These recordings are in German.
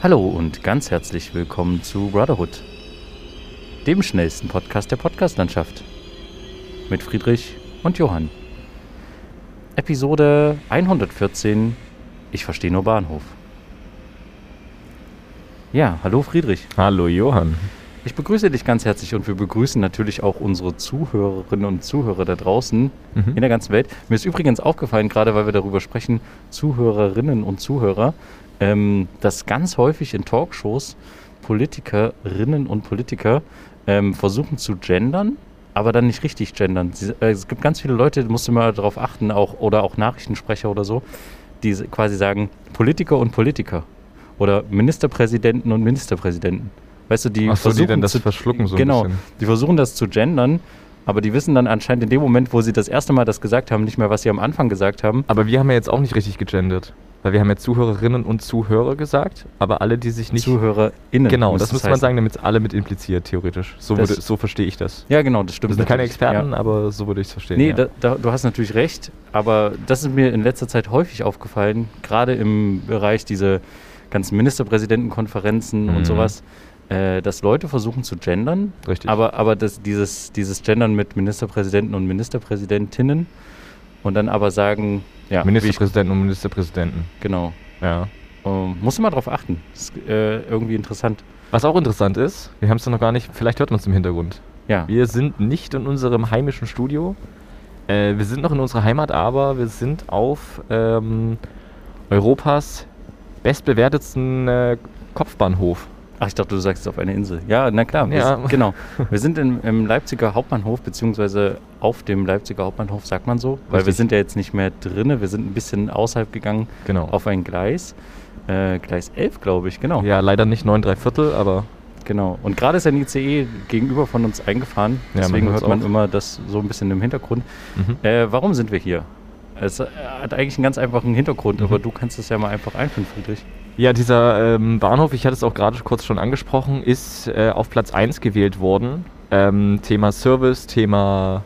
Hallo und ganz herzlich willkommen zu Brotherhood, dem schnellsten Podcast der Podcastlandschaft. Mit Friedrich und Johann. Episode 114 Ich verstehe nur Bahnhof. Ja, hallo Friedrich. Hallo Johann. Ich begrüße dich ganz herzlich und wir begrüßen natürlich auch unsere Zuhörerinnen und Zuhörer da draußen Mhm. in der ganzen Welt. Mir ist übrigens aufgefallen, gerade weil wir darüber sprechen, Zuhörerinnen und Zuhörer, ähm, dass ganz häufig in Talkshows Politikerinnen und Politiker ähm, versuchen zu gendern, aber dann nicht richtig gendern. Äh, es gibt ganz viele Leute, da musst du mal darauf achten, auch, oder auch Nachrichtensprecher oder so, die quasi sagen Politiker und Politiker oder Ministerpräsidenten und Ministerpräsidenten. Weißt du, die Ach so, die versuchen dann das zu, verschlucken so ein genau, die versuchen das zu gendern, aber die wissen dann anscheinend in dem Moment, wo sie das erste Mal das gesagt haben, nicht mehr, was sie am Anfang gesagt haben. Aber wir haben ja jetzt auch nicht richtig gegendert. Weil wir haben ja Zuhörerinnen und Zuhörer gesagt, aber alle, die sich nicht... ZuhörerInnen. genau, müsste das muss man heißen. sagen, damit es alle mit impliziert, theoretisch. So, Das- würde, so verstehe ich das. Ja, genau, das stimmt. Wir sind keine. Experten, Ja. aber so würde ich es verstehen. Nee, ja. da, da, du hast natürlich recht, aber das ist mir in letzter Zeit häufig aufgefallen, gerade im Bereich dieser ganzen Ministerpräsidentenkonferenzen Mhm. und sowas, äh, dass Leute versuchen zu gendern, Richtig. aber, aber das, dieses, dieses Gendern mit Ministerpräsidenten und Ministerpräsidentinnen und dann aber sagen, ja, ich, Ministerpräsidenten und Ministerpräsidenten. genau. Ja. Ähm, musst du mal drauf achten. Ist äh, irgendwie interessant. Was auch interessant ist, wir haben es noch gar nicht, vielleicht hört man es im Hintergrund. Ja. Wir sind nicht in unserem heimischen Studio. Äh, wir sind noch in unserer Heimat, aber wir sind auf ähm, Europas bestbewertetsten äh, Kopfbahnhof. Ach, ich dachte, du sagst es auf einer Insel. Ja, na klar. Wir Ja. sind, genau. Wir sind im, im Leipziger Hauptbahnhof, beziehungsweise auf dem Leipziger Hauptbahnhof, sagt man so. Weil wir Richtig. sind ja jetzt nicht mehr drinne. Wir sind ein bisschen außerhalb gegangen Genau. auf ein Gleis. Äh, Gleis 11, glaube ich, genau. Ja, leider nicht 9 3 Viertel, aber Genau. Und gerade ist ein ICE gegenüber von uns eingefahren. Ja, man Deswegen hört man auch. immer das so ein bisschen im Hintergrund. mhm. Äh, warum sind wir hier? Es äh, hat eigentlich einen ganz einfachen Hintergrund, Mhm. aber du kannst es ja mal einfach einführen, Friedrich. Ja, dieser ähm, Bahnhof, ich hatte es auch gerade kurz schon angesprochen, ist äh, auf Platz 1 gewählt worden. Ähm, Thema Service, Thema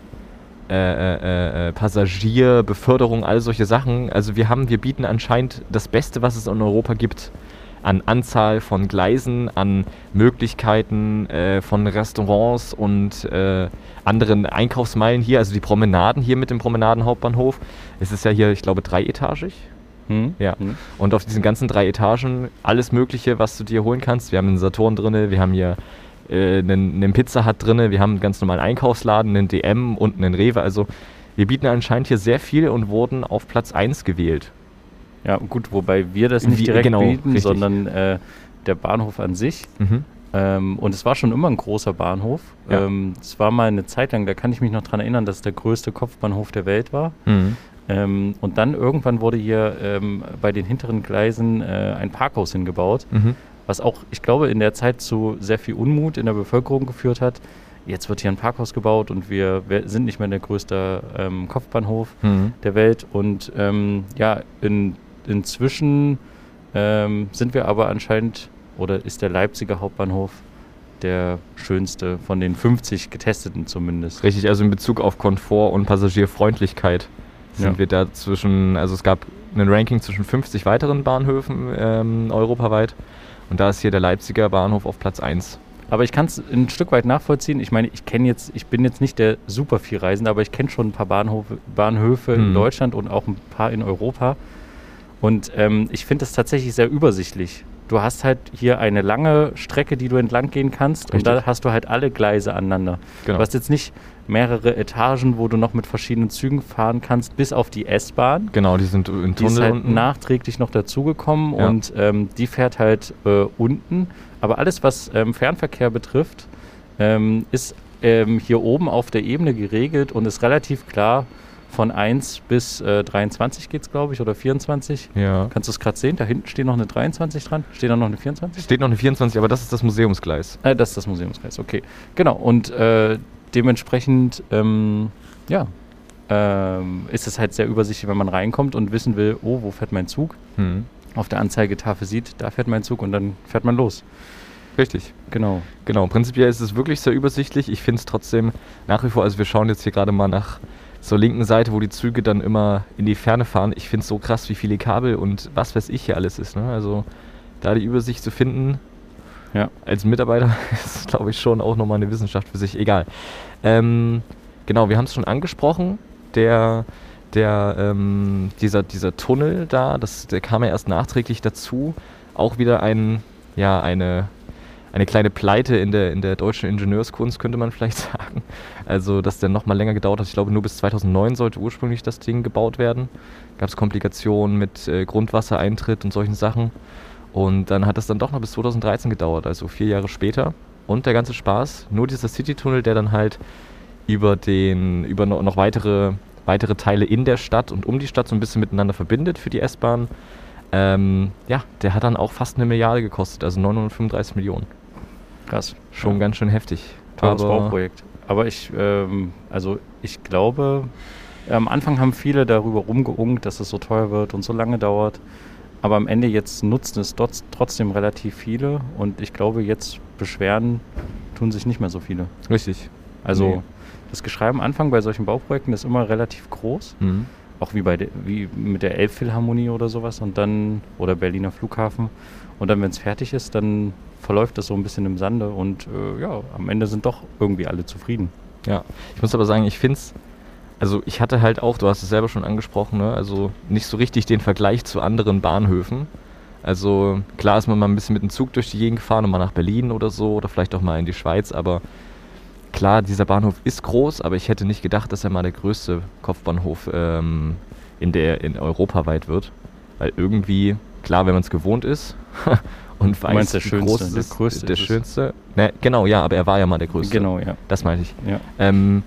äh, äh, äh, Passagier, Beförderung, all solche Sachen. Also wir haben, wir bieten anscheinend das Beste, was es in Europa gibt. An Anzahl von Gleisen, an Möglichkeiten äh, von Restaurants und äh, anderen Einkaufsmeilen hier, also die Promenaden hier mit dem Promenadenhauptbahnhof. Es ist ja hier, ich glaube, dreietagig. Hm? Ja. Hm? Und auf diesen ganzen drei Etagen alles Mögliche, was du dir holen kannst. Wir haben einen Saturn drin, wir haben hier äh, einen, einen Pizza Hut drin, wir haben einen ganz normalen Einkaufsladen, einen DM und einen Rewe. Also wir bieten anscheinend hier sehr viel und wurden auf Platz 1 gewählt. Ja, gut, wobei wir das nicht Wie- direkt genau, bieten, richtig. sondern äh, der Bahnhof an sich. Mhm. Ähm, und es war schon immer ein großer Bahnhof. Ja. Ähm, es war mal eine Zeit lang, da kann ich mich noch dran erinnern, dass es der größte Kopfbahnhof der Welt war. Mhm. Ähm, und dann irgendwann wurde hier ähm, bei den hinteren Gleisen äh, ein Parkhaus hingebaut, Mhm. was auch, ich glaube, in der Zeit zu sehr viel Unmut in der Bevölkerung geführt hat. Jetzt wird hier ein Parkhaus gebaut und wir, sind nicht mehr der größte ähm, Kopfbahnhof Mhm. der Welt. Und ähm, ja, in, inzwischen ähm, sind wir aber anscheinend, oder ist der Leipziger Hauptbahnhof der schönste von den 50 getesteten zumindest. Richtig, also in Bezug auf Komfort und Passagierfreundlichkeit sind Ja. wir da zwischen, also es gab ein Ranking zwischen 50 weiteren Bahnhöfen ähm, europaweit und da ist hier der Leipziger Bahnhof auf Platz 1. Aber ich kann es ein Stück weit nachvollziehen. Ich meine, ich kenne jetzt, ich bin jetzt nicht der super viel Reisende, aber ich kenne schon ein paar Bahnhofe, Bahnhöfe in Mhm. Deutschland und auch ein paar in Europa. Und ähm, ich finde das tatsächlich sehr übersichtlich. Du hast halt hier eine lange Strecke, die du entlang gehen kannst und Richtig. da hast du halt alle Gleise aneinander. Genau. Du hast jetzt nicht mehrere Etagen, wo du noch mit verschiedenen Zügen fahren kannst, bis auf die S-Bahn. Genau, die sind im Die ist Tunnel halt unten. nachträglich noch dazugekommen Ja. und ähm, die fährt halt äh, unten. Aber alles, was ähm, Fernverkehr betrifft, ähm, ist ähm, hier oben auf der Ebene geregelt und ist relativ klar. Von 1 bis äh, 23 geht es, glaube ich, oder 24. ja. Kannst du es gerade sehen? Da hinten steht noch eine 23 dran. Steht da noch eine 24? Steht noch eine 24, aber das ist das Museumsgleis. Äh, das ist das Museumskreis, okay. Genau, und äh, dementsprechend, ähm, ja, ähm, ist es halt sehr übersichtlich, wenn man reinkommt und wissen will, oh, wo fährt mein Zug? Mhm. Auf der Anzeigetafel sieht, da fährt mein Zug und dann fährt man los. Richtig. Genau. Genau, prinzipiell ist es wirklich sehr übersichtlich. Ich finde es trotzdem nach wie vor, also wir schauen jetzt hier gerade mal nach zur linken Seite, wo die Züge dann immer in die Ferne fahren. Ich finde es so krass, wie viele Kabel und was weiß ich hier alles ist. Ne? Also da die Übersicht zu finden, Ja. als Mitarbeiter, ist, glaube ich, schon auch nochmal eine Wissenschaft für sich. Egal. Ähm, genau, wir haben es schon angesprochen. Der, der, ähm, dieser, dieser Tunnel da, das, der kam ja erst nachträglich dazu. Auch wieder ein, ja, eine, eine kleine Pleite in der, in der deutschen Ingenieurskunst, könnte man vielleicht sagen. Also, dass der nochmal länger gedauert hat. Ich glaube, nur bis 2009 sollte ursprünglich das Ding gebaut werden. Gab es Komplikationen mit äh, Grundwassereintritt und solchen Sachen. Und dann hat es dann doch noch bis 2013 gedauert, also vier Jahre später. Und der ganze Spaß, nur dieser Citytunnel, der dann halt über den, über no- noch weitere, weitere Teile in der Stadt und um die Stadt so ein bisschen miteinander verbindet für die S-Bahn. Ähm, ja, der hat dann auch fast eine Milliarde gekostet, also 935 Millionen. Krass. Schon Ja. ganz schön heftig. Teures Aber- Bauprojekt. Aber ich, ähm, also ich glaube, am Anfang haben viele darüber rumgeungt, dass es so teuer wird und so lange dauert. Aber am Ende jetzt nutzen es trotz, trotzdem relativ viele und ich glaube, jetzt beschweren tun sich nicht mehr so viele. Richtig. Also Nee. das Geschrei am Anfang bei solchen Bauprojekten ist immer relativ groß, Mhm. auch wie bei de, wie mit der Elbphilharmonie oder sowas und dann oder Berliner Flughafen und dann wenn es fertig ist, dann verläuft das so ein bisschen im Sande und äh, ja, am Ende sind doch irgendwie alle zufrieden. Ja, ich muss aber sagen, ich finde es, also ich hatte halt auch, du hast es selber schon angesprochen, ne, also nicht so richtig den Vergleich zu anderen Bahnhöfen. Also klar ist man mal ein bisschen mit dem Zug durch die Gegend gefahren und mal nach Berlin oder so oder vielleicht auch mal in die Schweiz, aber klar, dieser Bahnhof ist groß, aber ich hätte nicht gedacht, dass er mal der größte Kopfbahnhof ähm, in der in europaweit wird, weil irgendwie klar, wenn man es gewohnt ist und weiß, meinst der schönste, es der ist, größte der ist schönste. Ne, genau, ja, aber er war ja mal der größte. Genau, ja. Das meinte ich. ja. Ähm,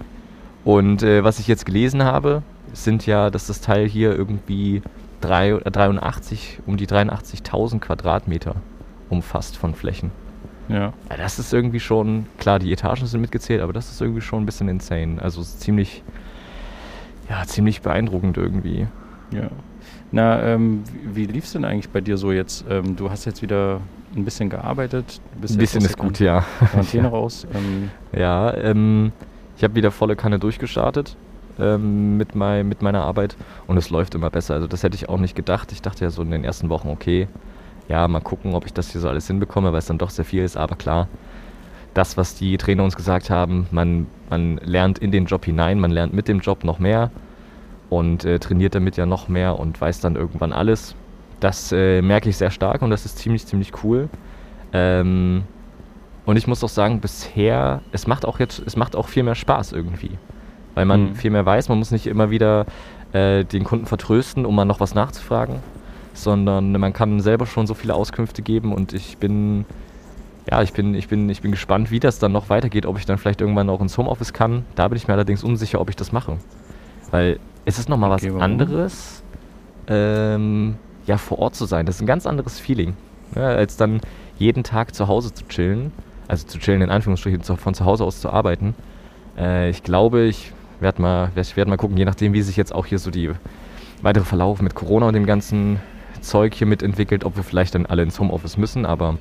und äh, was ich jetzt gelesen habe, sind ja, dass das Teil hier irgendwie drei, äh, 83, um die 83.000 Quadratmeter umfasst von Flächen. Ja, Ja, das ist irgendwie schon, klar, die Etagen sind mitgezählt, aber das ist irgendwie schon ein bisschen insane. Also ist ziemlich, ja, ziemlich beeindruckend irgendwie. ja. Na, ähm, wie, wie lief es denn eigentlich bei dir so jetzt? Ähm, du hast jetzt wieder ein bisschen gearbeitet. Ein bisschen ist gut, ja. Quarantäne raus. Ähm, Ja, ähm, ich habe wieder volle Kanne durchgestartet ähm, mit, mei mit meiner Arbeit und es läuft immer besser. Also das hätte ich auch nicht gedacht. Ich dachte ja so in den ersten Wochen, okay, ja, mal gucken, ob ich das hier so alles hinbekomme, weil es dann doch sehr viel ist. Aber klar, das, was die Trainer uns gesagt haben, man, man lernt in den Job hinein, man lernt mit dem Job noch mehr und äh, trainiert damit ja noch mehr und weiß dann irgendwann alles. Das äh, merke ich sehr stark und das ist ziemlich, ziemlich cool. Ähm, und ich muss auch sagen, bisher, es macht auch jetzt, es macht auch viel mehr Spaß irgendwie. Weil man Mhm. viel mehr weiß, man muss nicht immer wieder äh, den Kunden vertrösten, um mal noch was nachzufragen, sondern man kann selber schon so viele Auskünfte geben und ich bin, ja, ich bin, ich bin, ich bin gespannt, wie das dann noch weitergeht, ob ich dann vielleicht irgendwann auch ins Homeoffice kann. Da bin ich mir allerdings unsicher, ob ich das mache. Weil es ist nochmal Okay, was warum? anderes, ähm, ja, vor Ort zu sein. Das ist ein ganz anderes Feeling, ja, als dann jeden Tag zu Hause zu chillen. Also zu chillen in Anführungsstrichen, von zu Hause aus zu arbeiten. Äh, ich glaube, ich werde mal, werd mal gucken, je nachdem, wie sich jetzt auch hier so die weitere Verlauf mit Corona und dem ganzen Zeug hier mitentwickelt, ob wir vielleicht dann alle ins Homeoffice müssen. Aber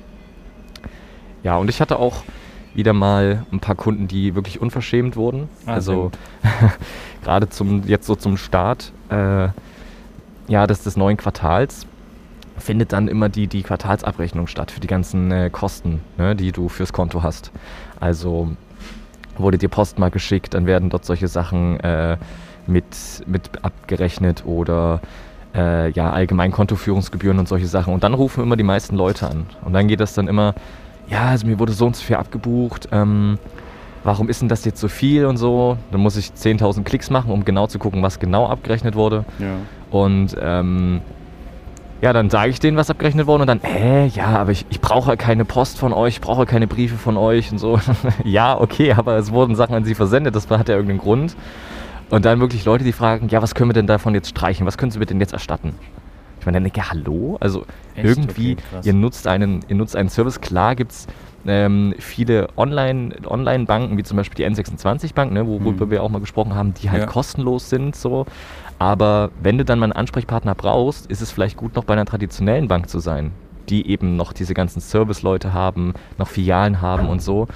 ja, und ich hatte auch wieder mal ein paar Kunden, die wirklich unverschämt wurden. Ah, also gut. gerade zum jetzt so zum Start äh, ja des, des neuen Quartals findet dann immer die, die Quartalsabrechnung statt für die ganzen äh, Kosten, ne, die du fürs Konto hast. Also wurde dir Post mal geschickt, dann werden dort solche Sachen äh, mit, mit abgerechnet oder äh, ja, allgemein Kontoführungsgebühren und solche Sachen. Und dann rufen immer die meisten Leute an. Und dann geht das dann immer, ja, also mir wurde so und so viel abgebucht, ähm, warum ist denn das jetzt so viel und so. Dann muss ich 10.000 Klicks machen, um genau zu gucken, was genau abgerechnet wurde. ja. Und ähm, ja, dann sage ich denen, was abgerechnet wurde und dann, hä, ja, aber ich, ich brauche keine Post von euch, ich brauche keine Briefe von euch und so. ja, okay, aber es wurden Sachen an sie versendet, das hat ja irgendeinen Grund. Und dann wirklich Leute, die fragen, ja, was können wir denn davon jetzt streichen? Was können sie mir denn jetzt erstatten? Ich meine, dann denke ich, hallo? Also Echt? irgendwie, Okay, ihr nutzt einen, ihr nutzt einen Service, klar gibt es ähm, viele Online- Online-Banken, wie zum Beispiel die N26-Bank, ne, worüber Mhm. wir auch mal gesprochen haben, die halt Ja. kostenlos sind, so. Aber wenn du dann mal einen Ansprechpartner brauchst, ist es vielleicht gut, noch bei einer traditionellen Bank zu sein, die eben noch diese ganzen Service-Leute haben, noch Filialen haben und so.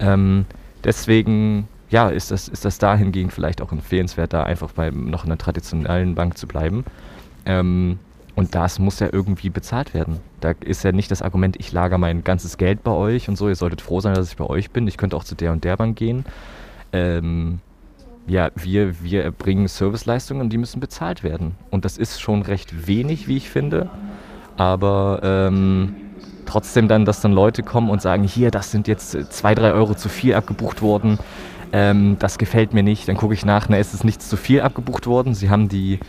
Ähm, deswegen, ja, ist das, ist das dahingehend vielleicht auch empfehlenswert, da einfach bei noch einer traditionellen Bank zu bleiben. Ähm, Und das muss ja irgendwie bezahlt werden. Da ist ja nicht das Argument, ich lager mein ganzes Geld bei euch und so, ihr solltet froh sein, dass ich bei euch bin. Ich könnte auch zu der und der Bank gehen. Ähm, ja, wir, wir erbringen Serviceleistungen und die müssen bezahlt werden. Und das ist schon recht wenig, wie ich finde. Aber ähm, trotzdem dann, dass dann Leute kommen und sagen, hier, das sind jetzt zwei, drei Euro zu viel abgebucht worden. Ähm, das gefällt mir nicht. Dann gucke ich nach, na, ist es nicht zu viel abgebucht worden. Sie haben die,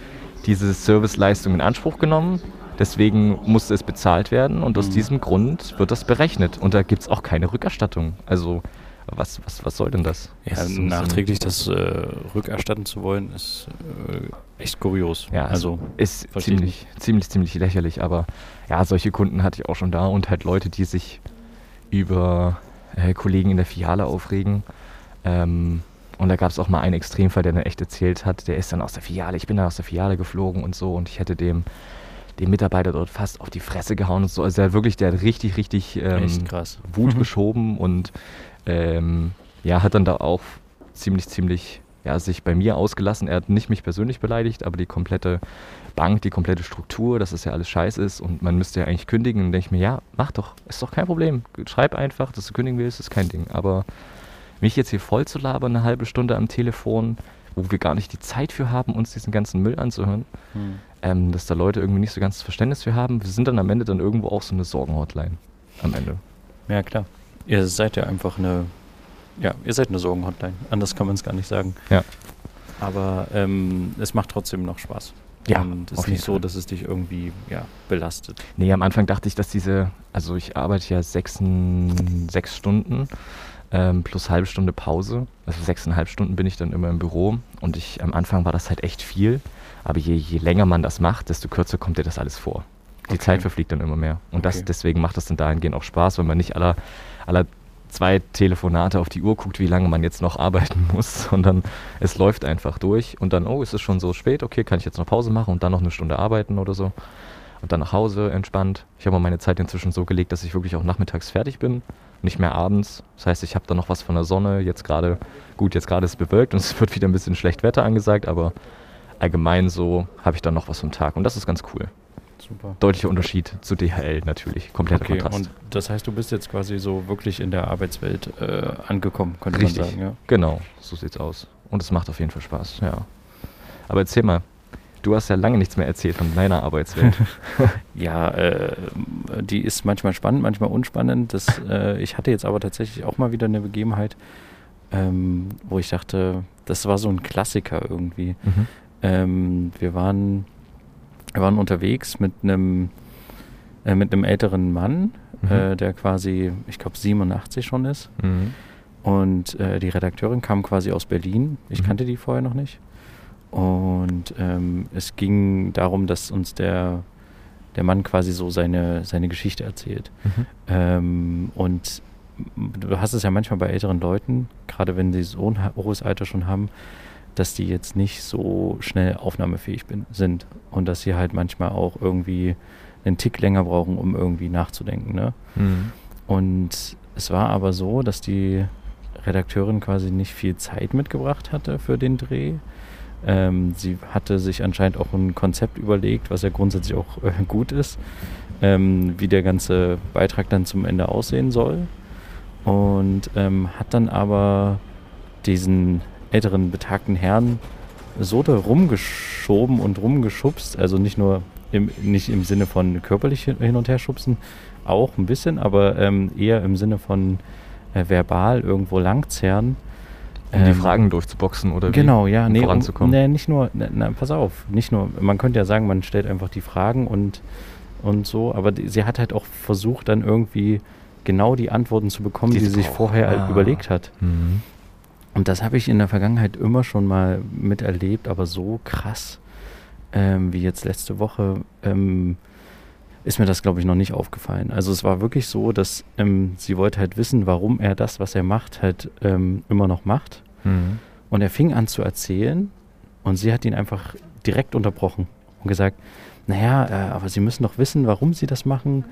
diese Serviceleistung in Anspruch genommen. Deswegen musste es bezahlt werden und aus mhm. diesem Grund wird das berechnet. Und da gibt es auch keine Rückerstattung. Also was, was, was soll denn das? Ja, das nachträglich das äh, rückerstatten zu wollen, ist äh, echt kurios. Ja, also ist ziemlich, ziemlich, ziemlich lächerlich. Aber ja, solche Kunden hatte ich auch schon da und halt Leute, die sich über äh, Kollegen in der Filiale aufregen. Ähm, und da gab es auch mal einen Extremfall, der dann echt erzählt hat, der ist dann aus der Filiale, ich bin dann aus der Filiale geflogen und so und ich hätte dem den Mitarbeiter dort fast auf die Fresse gehauen und so. Also der wirklich, der hat richtig, richtig ähm, Wut geschoben und ähm, ja, hat dann da auch ziemlich, ziemlich ja, sich bei mir ausgelassen. Er hat nicht mich persönlich beleidigt, aber die komplette Bank, die komplette Struktur, dass das ja alles scheiße ist und man müsste ja eigentlich kündigen. Und dann denke ich mir, ja, mach doch, ist doch kein Problem. Schreib einfach, dass du kündigen willst, ist kein Ding. Aber mich jetzt hier voll zu labern, eine halbe Stunde am Telefon, wo wir gar nicht die Zeit für haben, uns diesen ganzen Müll anzuhören, hm. Ähm, dass da Leute irgendwie nicht so ganz Verständnis für haben. Wir sind dann am Ende dann irgendwo auch so eine Sorgenhotline. Am Ende. Ja, klar. Ihr seid ja einfach eine, ja, ihr seid eine Sorgenhotline. Anders kann man es gar nicht sagen. Ja. Aber ähm, es macht trotzdem noch Spaß. Ja, und es ist nicht so, dass es dich irgendwie ja, belastet. Nee, am Anfang dachte ich, dass diese, also ich arbeite ja sechs, sechs Stunden ähm, plus halbe Stunde Pause. Also sechseinhalb Stunden bin ich dann immer im Büro und ich am Anfang war das halt echt viel. Aber je, je länger man das macht, desto kürzer kommt dir das alles vor. Die okay. Zeit verfliegt dann immer mehr. Und okay. das, deswegen macht das dann dahingehend auch Spaß, wenn man nicht aller, aller zwei Telefonate auf die Uhr guckt, wie lange man jetzt noch arbeiten muss, sondern es läuft einfach durch und dann, oh, ist es schon so spät, okay, kann ich jetzt noch Pause machen und dann noch eine Stunde arbeiten oder so. Und dann nach Hause entspannt. Ich habe meine Zeit inzwischen so gelegt, dass ich wirklich auch nachmittags fertig bin, nicht mehr abends. Das heißt, ich habe dann noch was von der Sonne. Jetzt gerade, gut, jetzt gerade ist es bewölkt und es wird wieder ein bisschen schlecht Wetter angesagt, aber allgemein so habe ich dann noch was vom Tag und das ist ganz cool. Super. Deutlicher Unterschied zu DHL natürlich. Kompletter okay, Kontrast. Und das heißt, du bist jetzt quasi so wirklich in der Arbeitswelt äh, angekommen, könnte Richtig. man sagen. Ja? Genau, so sieht's aus. Und es macht auf jeden Fall Spaß, ja. Aber erzähl mal, du hast ja lange nichts mehr erzählt von deiner Arbeitswelt. ja, äh, die ist manchmal spannend, manchmal unspannend. Das, äh, ich hatte jetzt aber tatsächlich auch mal wieder eine Begebenheit, ähm, wo ich dachte, das war so ein Klassiker irgendwie. Mhm. Ähm, wir waren wir waren unterwegs mit einem äh, mit einem älteren Mann, mhm. äh, der quasi, ich glaube, 87 schon ist. Mhm. Und äh, die Redakteurin kam quasi aus Berlin. Ich mhm. kannte die vorher noch nicht. Und ähm, es ging darum, dass uns der, der Mann quasi so seine, seine Geschichte erzählt. Mhm. Ähm, und du hast es ja manchmal bei älteren Leuten, gerade wenn sie so ein hohes Alter schon haben, dass die jetzt nicht so schnell aufnahmefähig bin, sind und dass sie halt manchmal auch irgendwie einen Tick länger brauchen, um irgendwie nachzudenken. Ne? Mhm. Und es war aber so, dass die Redakteurin quasi nicht viel Zeit mitgebracht hatte für den Dreh. Ähm, sie hatte sich anscheinend auch ein Konzept überlegt, was ja grundsätzlich auch äh, gut ist, ähm, wie der ganze Beitrag dann zum Ende aussehen soll. Und ähm, hat dann aber diesen älteren betagten Herrn so da rumgeschoben und rumgeschubst, also nicht nur im, nicht im Sinne von körperlich hin und her schubsen, auch ein bisschen, aber ähm, eher im Sinne von äh, verbal irgendwo langzerren. Um ähm, die Fragen durchzuboxen oder genau, wie, ja, um nee, voranzukommen. Um, nee, nicht nur, na, na, pass auf, nicht nur, man könnte ja sagen, man stellt einfach die Fragen und, und so, aber die, sie hat halt auch versucht, dann irgendwie genau die Antworten zu bekommen, die, die sie sich vorher ah. überlegt hat. Mhm. Und das habe ich in der Vergangenheit immer schon mal miterlebt, aber so krass ähm, wie jetzt letzte Woche ähm, ist mir das, glaube ich, noch nicht aufgefallen. Also es war wirklich so, dass ähm, sie wollte halt wissen, warum er das, was er macht, halt ähm, immer noch macht. Mhm. Und er fing an zu erzählen und sie hat ihn einfach direkt unterbrochen und gesagt, naja, äh, aber Sie müssen doch wissen, warum Sie das machen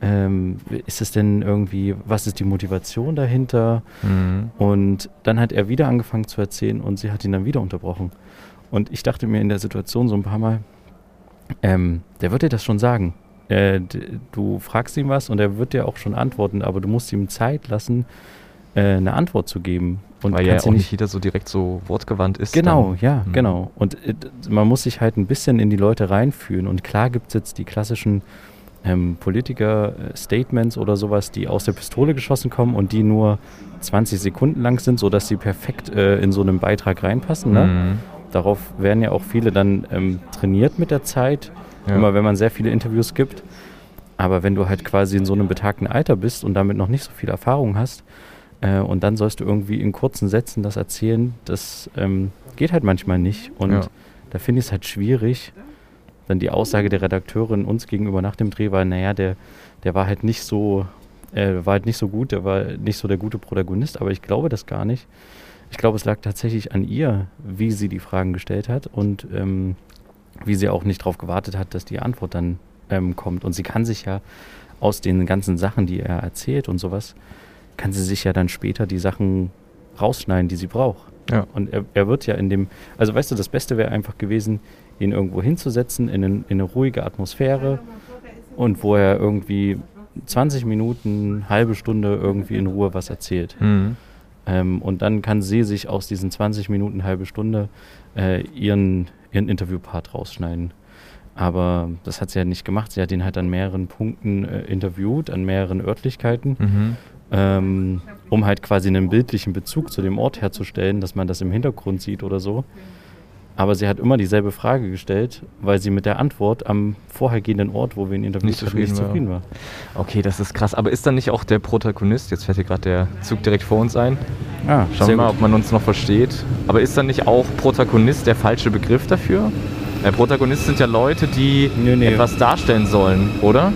ähm, ist es denn irgendwie, was ist die Motivation dahinter? Mhm. Und dann hat er wieder angefangen zu erzählen und sie hat ihn dann wieder unterbrochen. Und ich dachte mir in der Situation so ein paar Mal, ähm, der wird dir das schon sagen. Äh, du fragst ihm was und er wird dir auch schon antworten, aber du musst ihm Zeit lassen, äh, eine Antwort zu geben. Und Weil ja auch nicht jeder so direkt so wortgewandt ist. Genau, dann. ja, mhm. genau. Und äh, man muss sich halt ein bisschen in die Leute reinfühlen. Und klar gibt es jetzt die klassischen ähm, Politiker-Statements oder sowas, die aus der Pistole geschossen kommen und die nur 20 Sekunden lang sind, sodass sie perfekt äh, in so einen Beitrag reinpassen. Ne? Mhm. Darauf werden ja auch viele dann ähm, trainiert mit der Zeit, ja. immer wenn man sehr viele Interviews gibt. Aber wenn du halt quasi in so einem betagten Alter bist und damit noch nicht so viel Erfahrung hast, äh, und dann sollst du irgendwie in kurzen Sätzen das erzählen, das ähm, geht halt manchmal nicht. Und ja. da finde ich es halt schwierig. Dann die Aussage der Redakteurin uns gegenüber nach dem Dreh war, naja, der, der war halt nicht so, äh, war halt nicht so gut, der war nicht so der gute Protagonist, aber ich glaube das gar nicht. Ich glaube, es lag tatsächlich an ihr, wie sie die Fragen gestellt hat und ähm, wie sie auch nicht darauf gewartet hat, dass die Antwort dann ähm, kommt. Und sie kann sich ja aus den ganzen Sachen, die er erzählt und sowas, kann sie sich ja dann später die Sachen rausschneiden, die sie braucht. Ja. Und er, er wird ja in dem, also weißt du, das Beste wäre einfach gewesen, ihn irgendwo hinzusetzen, in, in eine ruhige Atmosphäre und wo er irgendwie 20 Minuten, halbe Stunde irgendwie in Ruhe was erzählt. Mhm. Ähm, und dann kann sie sich aus diesen 20 Minuten, halbe Stunde äh, ihren, ihren Interviewpart rausschneiden. Aber das hat sie ja nicht gemacht. Sie hat ihn halt an mehreren Punkten äh, interviewt, an mehreren Örtlichkeiten, mhm. Ähm, um halt quasi einen bildlichen Bezug zu dem Ort herzustellen, dass man das im Hintergrund sieht oder so. Aber sie hat immer dieselbe Frage gestellt, weil sie mit der Antwort am vorhergehenden Ort, wo wir ihn interviewt nicht zufrieden, nicht zufrieden war. Okay, das ist krass. Aber ist dann nicht auch der Protagonist, jetzt fährt hier gerade der Zug direkt vor uns ein. Ah, Schauen wir mal, ob man uns noch versteht. Aber ist dann nicht auch Protagonist der falsche Begriff dafür? Der Protagonist sind ja Leute, die nee, nee. etwas darstellen sollen, oder?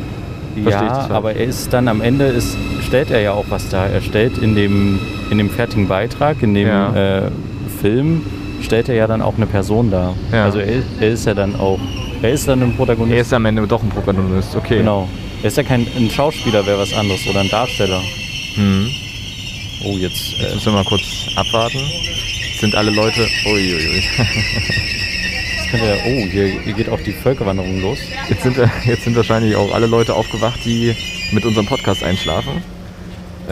ja, aber er ist dann am Ende, ist, stellt er ja auch was dar. Er stellt in dem, in dem fertigen Beitrag, in dem ja. äh, Film, stellt er ja dann auch eine Person dar. Ja. Also er, er, ist ja dann auch, er ist dann ein Protagonist. Er ist am Ende doch ein Protagonist, okay. Genau. Er ist ja kein ein Schauspieler, wäre was anderes oder ein Darsteller. Mhm. Oh, jetzt, jetzt äh, müssen wir mal kurz abwarten. Sind alle Leute. Uiuiui. Ja, oh, hier, hier, geht auch die Völkerwanderung los. Jetzt sind, jetzt sind wahrscheinlich auch alle Leute aufgewacht, die mit unserem Podcast einschlafen.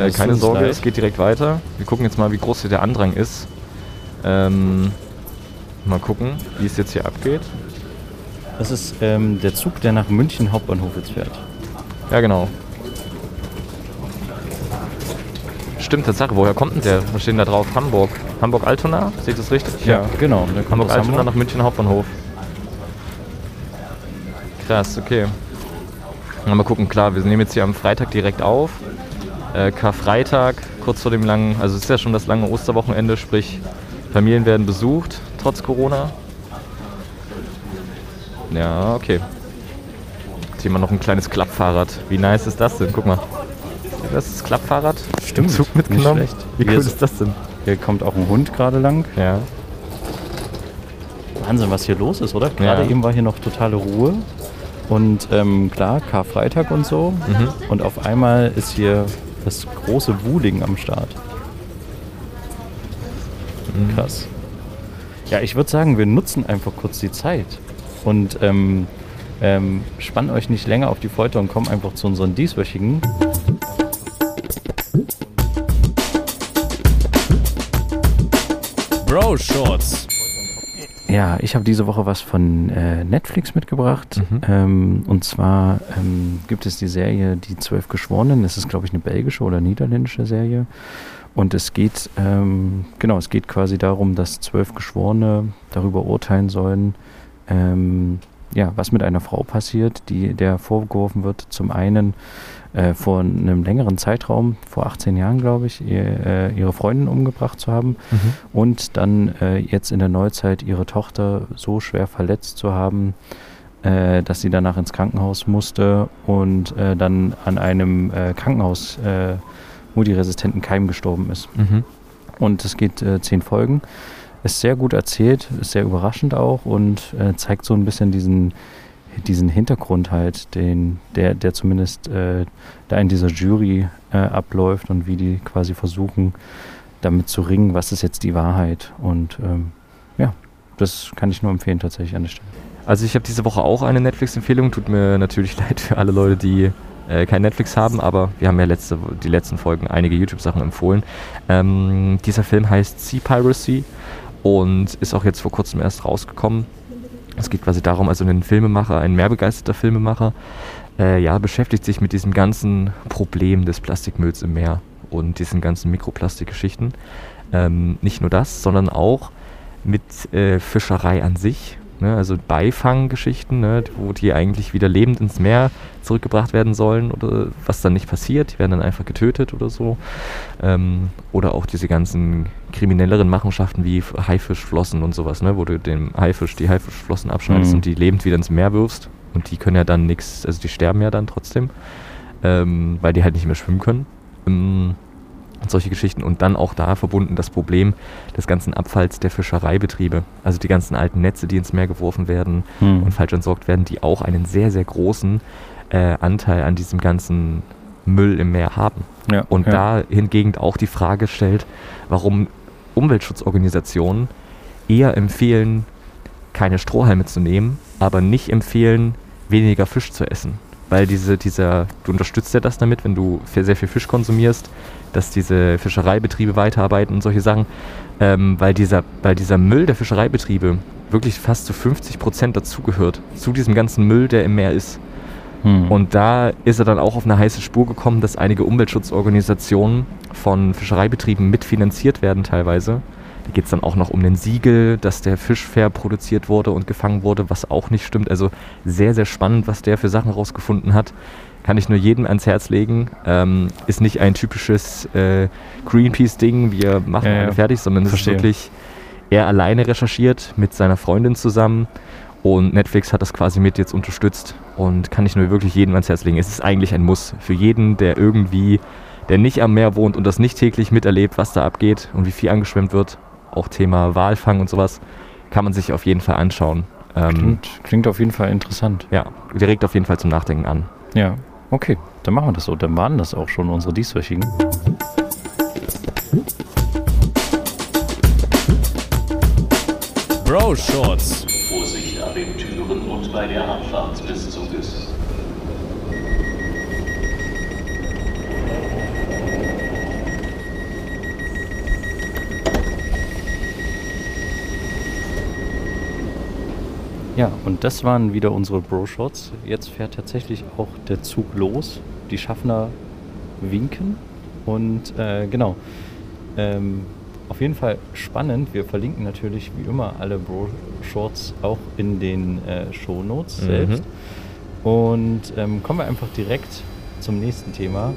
Äh, keine Sorge, leid. es geht direkt weiter. Wir gucken jetzt mal, wie groß hier der Andrang ist. Ähm, mal gucken, wie es jetzt hier abgeht. Das ist ähm, der Zug, der nach München Hauptbahnhof jetzt fährt. Ja, genau. Stimmt, Tatsache. Woher kommt denn der? Was steht denn da drauf? Hamburg. Hamburg-Altona? Seht ihr das richtig? Ja, genau. Hamburg-Altona nach München Hauptbahnhof. Krass, okay. Mal gucken, klar, wir nehmen jetzt hier am Freitag direkt auf. Äh, Karfreitag, kurz vor dem langen, also es ist ja schon das lange Osterwochenende, sprich Familien werden besucht, trotz Corona. Ja, okay. Hier mal noch ein kleines Klappfahrrad. Wie nice ist das denn? Guck mal. Das ist das Klappfahrrad. Stimmt. Zug mitgenommen. Wie cool ist das denn? Hier kommt auch ein Hund gerade lang. Ja. Wahnsinn, was hier los ist, oder? Gerade ja. eben war hier noch totale Ruhe. Und ähm, klar, Karfreitag und so. Mhm. Und auf einmal ist hier das große Wuling am Start. Mhm. Krass. Ja, ich würde sagen, wir nutzen einfach kurz die Zeit und ähm, ähm, spannen euch nicht länger auf die Folter und kommen einfach zu unseren dieswöchigen. Bro Shorts. Ja, ich habe diese Woche was von äh, Netflix mitgebracht. Mhm. Ähm, und zwar ähm, gibt es die Serie Die Zwölf Geschworenen. Das ist, glaube ich, eine belgische oder niederländische Serie. Und es geht, ähm, genau, es geht quasi darum, dass zwölf Geschworene darüber urteilen sollen, ähm, ja, was mit einer Frau passiert, die der vorgeworfen wird, zum einen äh, vor einem längeren Zeitraum, vor 18 Jahren, glaube ich, ihr, äh, ihre Freundin umgebracht zu haben mhm. und dann äh, jetzt in der Neuzeit ihre Tochter so schwer verletzt zu haben, äh, dass sie danach ins Krankenhaus musste und äh, dann an einem äh, Krankenhaus multiresistenten Keim gestorben ist. Mhm. Und es geht zehn Folgen. Ist sehr gut erzählt, ist sehr überraschend auch und zeigt so ein bisschen diesen, diesen Hintergrund halt, den, der, der zumindest äh, da in dieser Jury äh, abläuft und wie die quasi versuchen, damit zu ringen, was ist jetzt die Wahrheit. Und ähm, ja, das kann ich nur empfehlen tatsächlich an der Stelle. Also ich habe diese Woche auch eine Netflix-Empfehlung. Tut mir natürlich leid für alle Leute, die äh, kein Netflix haben, aber wir haben ja letzte, die letzten Folgen einige YouTube-Sachen empfohlen. Ähm, dieser Film heißt Sea Piracy und ist auch jetzt vor kurzem erst rausgekommen. Es geht quasi darum, also ein Filmemacher, ein mehrbegeisterter Filmemacher, äh, ja, beschäftigt sich mit diesem ganzen Problem des Plastikmülls im Meer und diesen ganzen Mikroplastikgeschichten. Ähm, nicht nur das, sondern auch mit äh, Fischerei an sich. Ne? Also Beifanggeschichten, ne? wo die eigentlich wieder lebend ins Meer zurückgebracht werden sollen oder was dann nicht passiert. Die werden dann einfach getötet oder so. Ähm, oder auch diese ganzen kriminelleren Machenschaften wie Haifischflossen und sowas, ne? wo du dem Haifisch die Haifischflossen abschneidest Mhm. und die lebend wieder ins Meer wirfst. Und die können ja dann nichts, also die sterben ja dann trotzdem, ähm, weil die halt nicht mehr schwimmen können. Ähm, und solche Geschichten. Und dann auch da verbunden das Problem des ganzen Abfalls der Fischereibetriebe. Also die ganzen alten Netze, die ins Meer geworfen werden Hm. und falsch entsorgt werden, die auch einen sehr, sehr großen äh, Anteil an diesem ganzen Müll im Meer haben. Ja, Und ja. da hingegen auch die Frage stellt, warum Umweltschutzorganisationen eher empfehlen, keine Strohhalme zu nehmen, aber nicht empfehlen, weniger Fisch zu essen. Weil diese, dieser, du unterstützt ja das damit, wenn du sehr viel Fisch konsumierst, dass diese Fischereibetriebe weiterarbeiten und solche Sachen, ähm, weil, dieser, weil dieser Müll der Fischereibetriebe wirklich fast zu 50 Prozent dazugehört, zu diesem ganzen Müll, der im Meer ist. Hm. Und da ist er dann auch auf eine heiße Spur gekommen, dass einige Umweltschutzorganisationen von Fischereibetrieben mitfinanziert werden teilweise. Da geht es dann auch noch um den Siegel, dass der Fisch fair produziert wurde und gefangen wurde, was auch nicht stimmt. Also sehr, sehr spannend, was der für Sachen rausgefunden hat. Kann ich nur jedem ans Herz legen. Ähm, ist nicht ein typisches äh, Greenpeace-Ding, wir machen Ja, ja. alle fertig, sondern es ist wirklich er alleine recherchiert mit seiner Freundin zusammen. Und Netflix hat das quasi mit jetzt unterstützt und kann ich nur wirklich jedem ans Herz legen. Es ist eigentlich ein Muss für jeden, der irgendwie, der nicht am Meer wohnt und das nicht täglich miterlebt, was da abgeht und wie viel angeschwemmt wird. Auch Thema Walfang und sowas kann man sich auf jeden Fall anschauen. Ähm, klingt, klingt auf jeden Fall interessant. ja, direkt auf jeden Fall zum Nachdenken an. Ja, okay. Dann machen wir das so. Dann waren das auch schon unsere dieswöchigen. Bro Shorts. Vorsicht an den Türen und bei der Abfahrt des Zuges. Ja, und das waren wieder unsere Bro-Shots. Jetzt fährt tatsächlich auch der Zug los. Die Schaffner winken. Und äh, genau. Ähm, auf jeden Fall spannend. Wir verlinken natürlich wie immer alle Bro-Shorts auch in den äh, Shownotes Mhm. selbst. Und ähm, kommen wir einfach direkt zum nächsten Thema.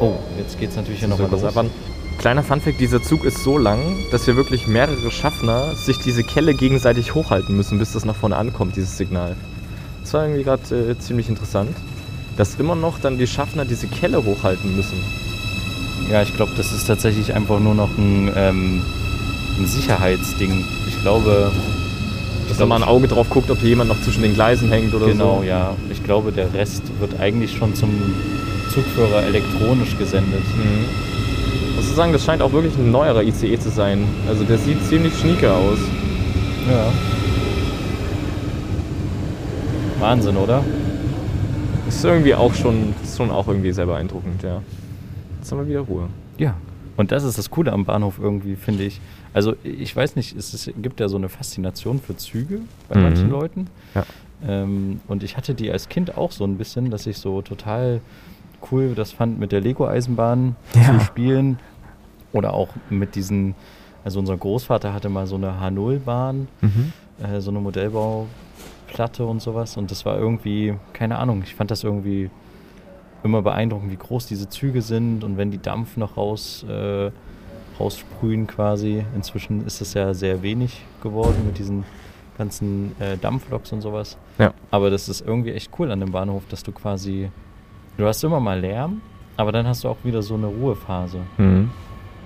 Oh, jetzt geht es natürlich hier nochmal los. ab an. Kleiner Funfact, dieser Zug ist so lang, dass wir wirklich mehrere Schaffner sich diese Kelle gegenseitig hochhalten müssen, bis das nach vorne ankommt, dieses Signal. Das war irgendwie gerade äh, ziemlich interessant, dass immer noch dann die Schaffner diese Kelle hochhalten müssen. Ja, ich glaube, das ist tatsächlich einfach nur noch ein, ähm, ein Sicherheitsding. Ich glaube. Dass da mal ein Auge drauf guckt, ob hier jemand noch zwischen den Gleisen hängt oder Genau, so. ja. Ich glaube, der Rest wird eigentlich schon zum Zugführer elektronisch gesendet. Mhm. Muss sagen, das scheint auch wirklich ein neuerer ICE zu sein. Also der sieht ziemlich schnieke aus. Ja. Wahnsinn, oder? Ist irgendwie auch schon, ist schon auch irgendwie sehr beeindruckend, ja. Jetzt haben wir wieder Ruhe. Ja. Und das ist das Coole am Bahnhof irgendwie, finde ich. Also ich weiß nicht, es ist, gibt ja so eine Faszination für Züge bei Mhm. manchen Leuten. Ja. Ähm, und ich hatte die als Kind auch so ein bisschen, dass ich so total cool das fand, mit der Lego-Eisenbahn Ja. zu spielen. Oder auch mit diesen, also unser Großvater hatte mal so eine H0-Bahn, Mhm. äh, so eine Modellbauplatte und sowas. Und das war irgendwie, keine Ahnung, ich fand das irgendwie immer beeindruckend, wie groß diese Züge sind und wenn die Dampf noch raus, äh, raussprühen quasi. Inzwischen ist es ja sehr wenig geworden mit diesen ganzen äh, Dampfloks und sowas. Ja. Aber das ist irgendwie echt cool an dem Bahnhof, dass du quasi, du hast immer mal Lärm, aber dann hast du auch wieder so eine Ruhephase. Mhm.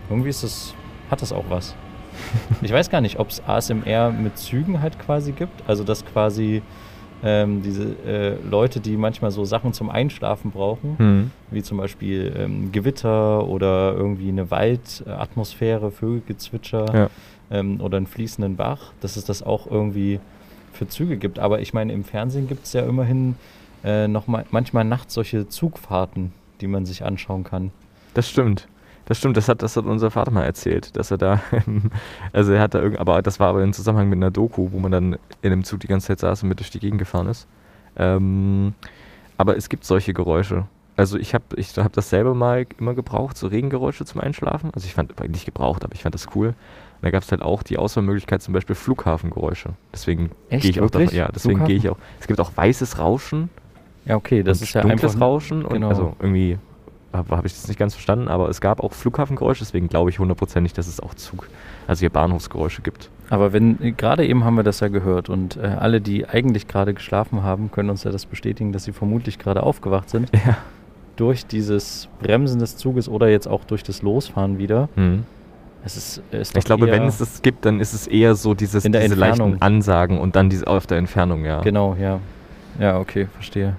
Irgendwie ist das, hat das auch was. Ich weiß gar nicht, ob es ASMR mit Zügen halt quasi gibt. Also dass quasi ähm, diese äh, Leute, die manchmal so Sachen zum Einschlafen brauchen, Mhm. wie zum Beispiel ähm, Gewitter oder irgendwie eine Waldatmosphäre, Vögelgezwitscher Ja. ähm, oder einen fließenden Bach, dass es das auch irgendwie für Züge gibt. Aber ich meine, im Fernsehen gibt es ja immerhin äh, noch mal, manchmal nachts solche Zugfahrten, die man sich anschauen kann. Das stimmt. Das stimmt, das hat, das hat unser Vater mal erzählt, dass er da, also er hat da irgend, aber das war aber im Zusammenhang mit einer Doku, wo man dann in einem Zug die ganze Zeit saß und mit durch die Gegend gefahren ist. Ähm, aber es gibt solche Geräusche. Also ich habe ich hab das selber mal immer gebraucht, so Regengeräusche zum Einschlafen. Also ich fand, nicht gebraucht, aber ich fand das cool. Und da gab es halt auch die Auswahlmöglichkeit, zum Beispiel Flughafengeräusche. Deswegen gehe ich auch davon, ja, deswegen gehe ich auch. Es gibt auch weißes Rauschen, Ja, okay, das und ist ja dunkles einfach. Rauschen und genau. also irgendwie habe hab ich das nicht ganz verstanden, aber es gab auch Flughafengeräusche, deswegen glaube ich hundertprozentig, dass es auch Zug, also hier Bahnhofsgeräusche gibt. Aber wenn, gerade eben haben wir das ja gehört und äh, alle, die eigentlich gerade geschlafen haben, können uns ja das bestätigen, dass sie vermutlich gerade aufgewacht sind. Ja. Durch dieses Bremsen des Zuges oder jetzt auch durch das Losfahren wieder. Mhm. Es ist, es ist Ich glaube, wenn es das gibt, dann ist es eher so dieses, diese Entfernung. leichten Ansagen und dann diese auf der Entfernung, ja. Genau, ja. Ja, okay, verstehe.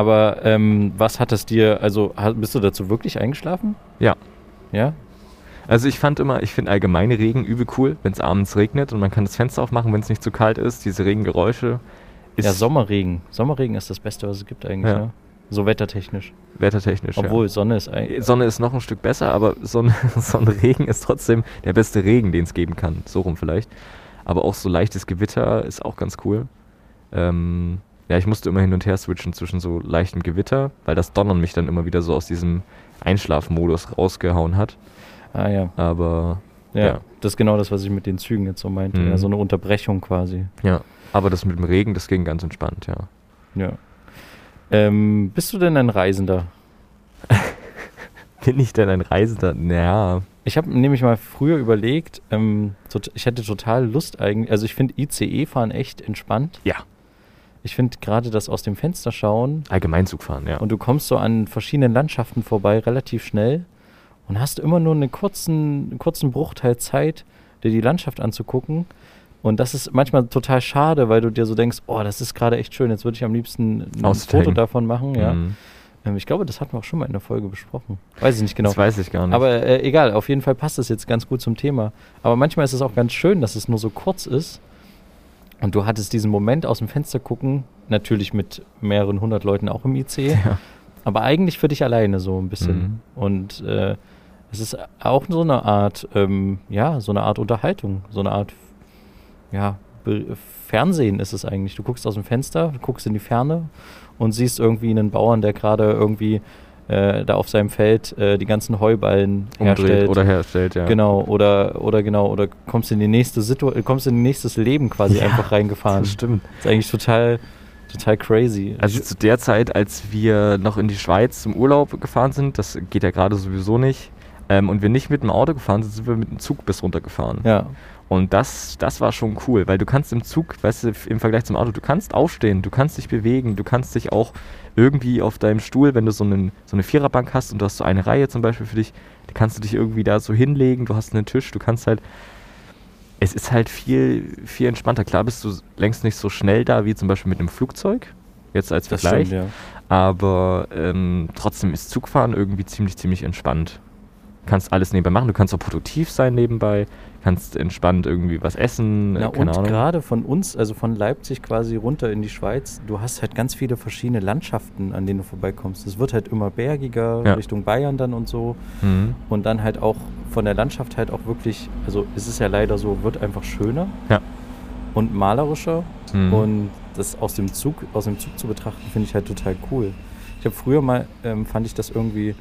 Aber ähm, was hat es dir, also bist du dazu wirklich eingeschlafen? Ja. Ja? Also ich fand immer, ich finde allgemeine Regen übel cool, wenn es abends regnet und man kann das Fenster aufmachen, wenn es nicht zu kalt ist. Diese Regengeräusche ja, Sommerregen. Sommerregen ist das Beste, was es gibt eigentlich, Ja. ne? So wettertechnisch. wettertechnisch. Obwohl Sonne ist eigentlich. ja. Sonne ist noch ein Stück besser, aber Sonne, Sonnenregen ist trotzdem der beste Regen, den es geben kann. So rum vielleicht. Aber auch so leichtes Gewitter ist auch ganz cool. Ähm, ja, ich musste immer hin und her switchen zwischen so leichtem Gewitter, weil das Donnern mich dann immer wieder so aus diesem Einschlafmodus rausgehauen hat. Ah ja. Aber ja. Ja. Das ist genau das, was ich mit den Zügen jetzt so meinte. Mhm. Ja, so eine Unterbrechung quasi. ja, aber das mit dem Regen, das ging ganz entspannt, ja. Ja. Ähm, bist du denn ein Reisender? Bin ich denn ein Reisender? Naja. Ich habe nämlich mal früher überlegt, ähm, ich hätte total Lust eigentlich, also ich finde ICE-Fahren echt entspannt. Ja. Ich finde gerade das aus dem Fenster schauen Allgemeinzug fahren, ja. und du kommst so an verschiedenen Landschaften vorbei relativ schnell und hast immer nur einen kurzen, kurzen Bruchteil Zeit, dir die Landschaft anzugucken. Und das ist manchmal total schade, weil du dir so denkst, oh, das ist gerade echt schön, jetzt würde ich am liebsten ein Austaggen. Foto davon machen. Ja. Mhm. Ähm, ich glaube, das hatten wir auch schon mal in der Folge besprochen. Weiß ich nicht genau. Das weiß ich gar nicht. Aber äh, egal, auf jeden Fall passt das jetzt ganz gut zum Thema. Aber manchmal ist es auch ganz schön, dass es nur so kurz ist. Und du hattest diesen Moment aus dem Fenster gucken, natürlich mit mehreren hundert Leuten auch im IC, ja. aber eigentlich für dich alleine so ein bisschen. Mhm. Und äh, es ist auch so eine Art, ähm, ja, so eine Art Unterhaltung, so eine Art, ja, Be Fernsehen ist es eigentlich. Du guckst aus dem Fenster, du guckst in die Ferne und siehst irgendwie einen Bauern, der gerade irgendwie äh, da auf seinem Feld äh, die ganzen Heuballen Umdreht herstellt. oder herstellt, ja. Genau, oder, oder genau, oder kommst in die nächste Situation, kommst in nächstes Leben quasi Ja, einfach reingefahren. Das stimmt. Das ist eigentlich total, total crazy. Also zu der Zeit, als wir noch in die Schweiz zum Urlaub gefahren sind, das geht ja gerade sowieso nicht, ähm, und wir nicht mit dem Auto gefahren sind, sind wir mit dem Zug bis runtergefahren. ja, Und das, das war schon cool, weil du kannst im Zug, weißt du, im Vergleich zum Auto, du kannst aufstehen, du kannst dich bewegen, du kannst dich auch irgendwie auf deinem Stuhl, wenn du so, einen, so eine Viererbank hast und du hast so eine Reihe zum Beispiel für dich, kannst du dich irgendwie da so hinlegen, du hast einen Tisch, du kannst halt, es ist halt viel, viel entspannter. Klar bist du längst nicht so schnell da wie zum Beispiel mit einem Flugzeug, jetzt als das Vergleich, stimmt, ja. aber ähm, trotzdem ist Zugfahren irgendwie ziemlich, ziemlich entspannt. kannst alles nebenbei machen, du kannst auch produktiv sein nebenbei, kannst entspannt irgendwie was essen, äh, Na, und gerade von uns, also von Leipzig quasi runter in die Schweiz, du hast halt ganz viele verschiedene Landschaften, an denen du vorbeikommst. Es wird halt immer bergiger, Ja. Richtung Bayern dann und so. Mhm. Und dann halt auch von der Landschaft halt auch wirklich, also es ist ja leider so, wird einfach schöner Ja. und malerischer. Mhm. Und das aus dem Zug, aus dem Zug zu betrachten, finde ich halt total cool. Ich habe früher mal, ähm, fand ich das irgendwie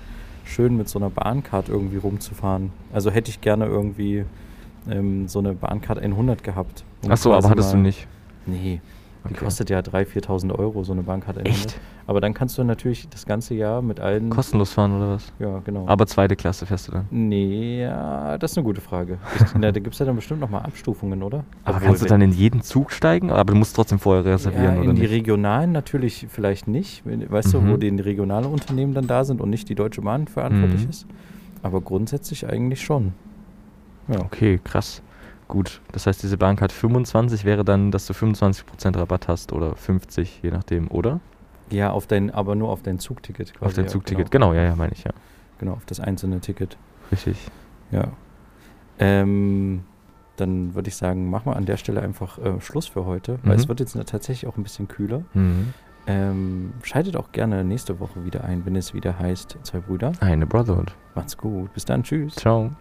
schön, mit so einer Bahncard irgendwie rumzufahren. Also hätte ich gerne irgendwie ähm, so eine Bahncard 100 gehabt. Ach so, aber hattest du nicht. Nee, die Okay. kostet ja 3.000, 4.000 Euro, so eine Bahncard 100. Echt? Aber dann kannst du natürlich das ganze Jahr mit allen... Kostenlos fahren oder was? Ja, genau. Aber zweite Klasse fährst du dann. Nee, ja, das ist eine gute Frage. Ich, na, da gibt es ja dann bestimmt nochmal Abstufungen, oder? Aber Obwohl, kannst du dann in jeden Zug steigen? Aber du musst trotzdem vorher reservieren, ja, oder in die nicht? regionalen natürlich vielleicht nicht. Weißt du, Mhm. wo die regionale Unternehmen dann da sind und nicht die Deutsche Bahn verantwortlich Mhm. ist. Aber grundsätzlich eigentlich schon. Ja. Okay, krass. Gut, das heißt, diese Bahncard 25 wäre dann, dass du 25% Rabatt hast oder 50, je nachdem, oder? Ja, auf dein, aber nur auf dein Zugticket quasi. Auf dein Zugticket. Genau. Genau, ja, ja, meine ich, ja. genau, auf das einzelne Ticket. Richtig. Ja. Ähm, dann würde ich sagen, machen wir an der Stelle einfach äh, Schluss für heute, weil Mhm. es wird jetzt tatsächlich auch ein bisschen kühler. Mhm. Ähm, schaltet auch gerne nächste Woche wieder ein, wenn es wieder heißt Zwei Brüder. Eine Brotherhood. Macht's gut. Bis dann. Tschüss. Ciao.